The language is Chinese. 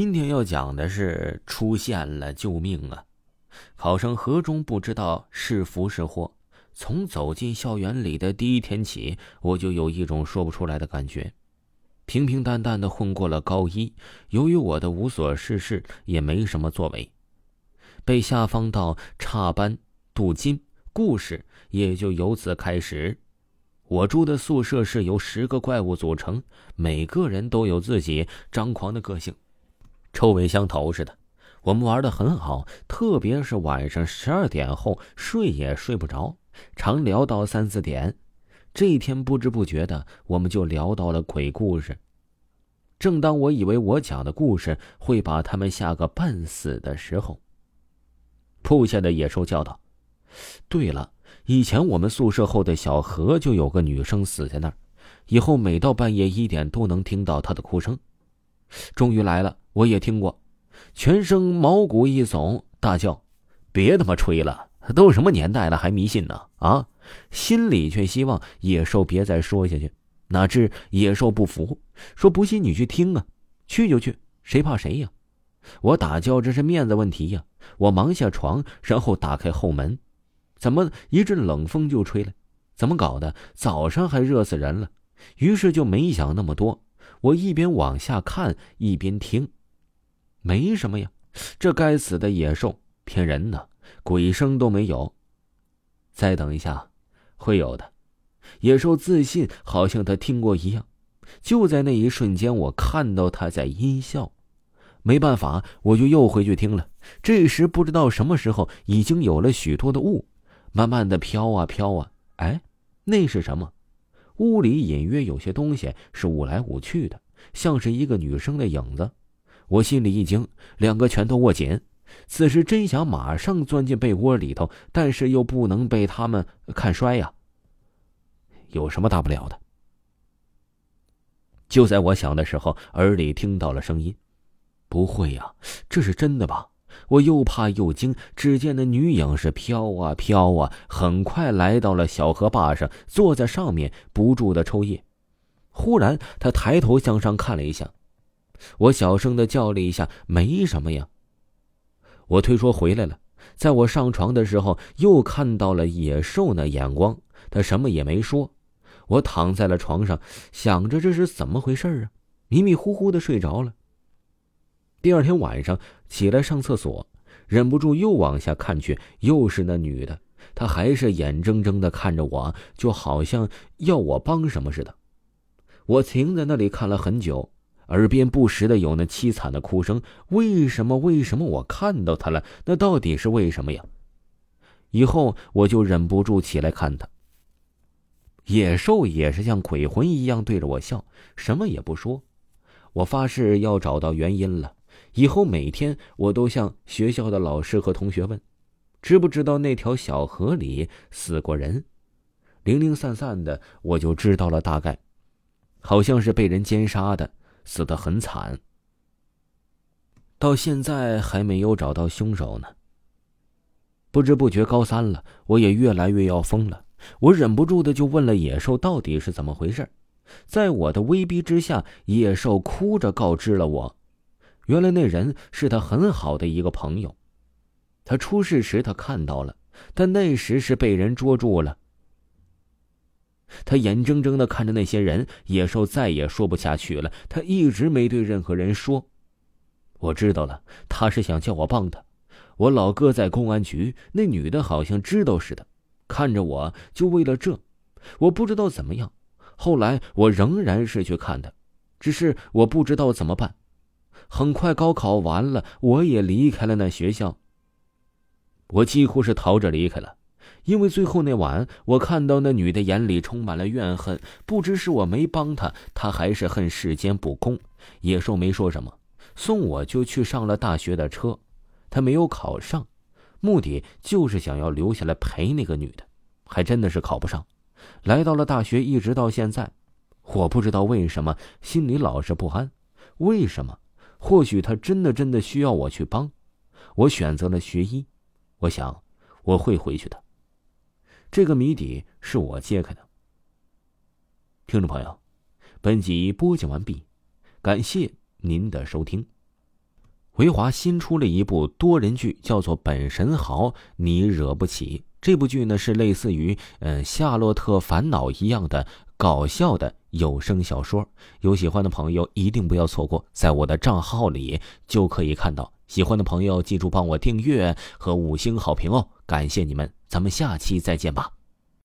今天要讲的是出现了，救命啊！考生何中不知道是福是祸。从走进校园里的第一天起，我就有一种说不出来的感觉。平平淡淡的混过了高一，由于我的无所事事，也没什么作为，被下放到差班镀金，故事也就由此开始。我住的宿舍是由十个怪物组成，每个人都有自己张狂的个性。臭味相投似的，我们玩的很好，特别是晚上十二点后睡也睡不着，常聊到三四点。这一天不知不觉的，我们就聊到了鬼故事。正当我以为我讲的故事会把他们吓个半死的时候，铺下的野兽叫道：“对了，以前我们宿舍后的小河就有个女生死在那儿，以后每到半夜一点都能听到她的哭声。”终于来了。我也听过，全身毛骨一耸，大叫：“别他妈吹了！都什么年代了，还迷信呢？”啊，心里却希望野兽别再说下去。哪知野兽不服，说：“不信你去听啊，去就去，谁怕谁呀？”我打叫这是面子问题呀！我忙下床，然后打开后门，怎么一阵冷风就吹来？怎么搞的？早上还热死人了。于是就没想那么多，我一边往下看，一边听。没什么呀，这该死的野兽骗人呢，鬼声都没有。再等一下，会有的。野兽自信，好像他听过一样。就在那一瞬间，我看到他在阴笑。没办法，我就又回去听了。这时不知道什么时候，已经有了许多的雾，慢慢的飘啊飘啊。哎，那是什么？屋里隐约有些东西是舞来舞去的，像是一个女生的影子。我心里一惊，两个拳头握紧。此时真想马上钻进被窝里头，但是又不能被他们看衰呀。有什么大不了的？就在我想的时候，耳里听到了声音。不会呀，这是真的吧？我又怕又惊。只见那女影是飘啊飘啊，很快来到了小河坝上，坐在上面不住的抽噎。忽然，她抬头向上看了一下。我小声的叫了一下：“没什么呀。”我推说回来了。在我上床的时候，又看到了野兽那眼光。他什么也没说。我躺在了床上，想着这是怎么回事啊？迷迷糊糊的睡着了。第二天晚上起来上厕所，忍不住又往下看去，又是那女的。她还是眼睁睁的看着我，就好像要我帮什么似的。我停在那里看了很久。耳边不时的有那凄惨的哭声，为什么？为什么我看到他了？那到底是为什么呀？以后我就忍不住起来看他。野兽也是像鬼魂一样对着我笑，什么也不说。我发誓要找到原因了。以后每天我都向学校的老师和同学问，知不知道那条小河里死过人？零零散散的，我就知道了大概，好像是被人奸杀的。死得很惨，到现在还没有找到凶手呢。不知不觉高三了，我也越来越要疯了。我忍不住的就问了野兽到底是怎么回事。在我的威逼之下，野兽哭着告知了我，原来那人是他很好的一个朋友。他出事时他看到了，但那时是被人捉住了。他眼睁睁的看着那些人，野兽再也说不下去了。他一直没对任何人说。我知道了，他是想叫我帮他。我老哥在公安局，那女的好像知道似的，看着我就为了这。我不知道怎么样。后来我仍然是去看他，只是我不知道怎么办。很快高考完了，我也离开了那学校。我几乎是逃着离开了。因为最后那晚，我看到那女的眼里充满了怨恨，不知是我没帮她，她还是恨世间不公。野兽没说什么，送我就去上了大学的车。他没有考上，目的就是想要留下来陪那个女的，还真的是考不上。来到了大学，一直到现在，我不知道为什么心里老是不安。为什么？或许他真的真的需要我去帮。我选择了学医，我想我会回去的。这个谜底是我揭开的。听众朋友，本集播讲完毕，感谢您的收听。维华新出了一部多人剧，叫做《本神豪你惹不起》。这部剧呢是类似于嗯《夏洛特烦恼》一样的搞笑的有声小说，有喜欢的朋友一定不要错过，在我的账号里就可以看到。喜欢的朋友记住帮我订阅和五星好评哦，感谢你们，咱们下期再见吧。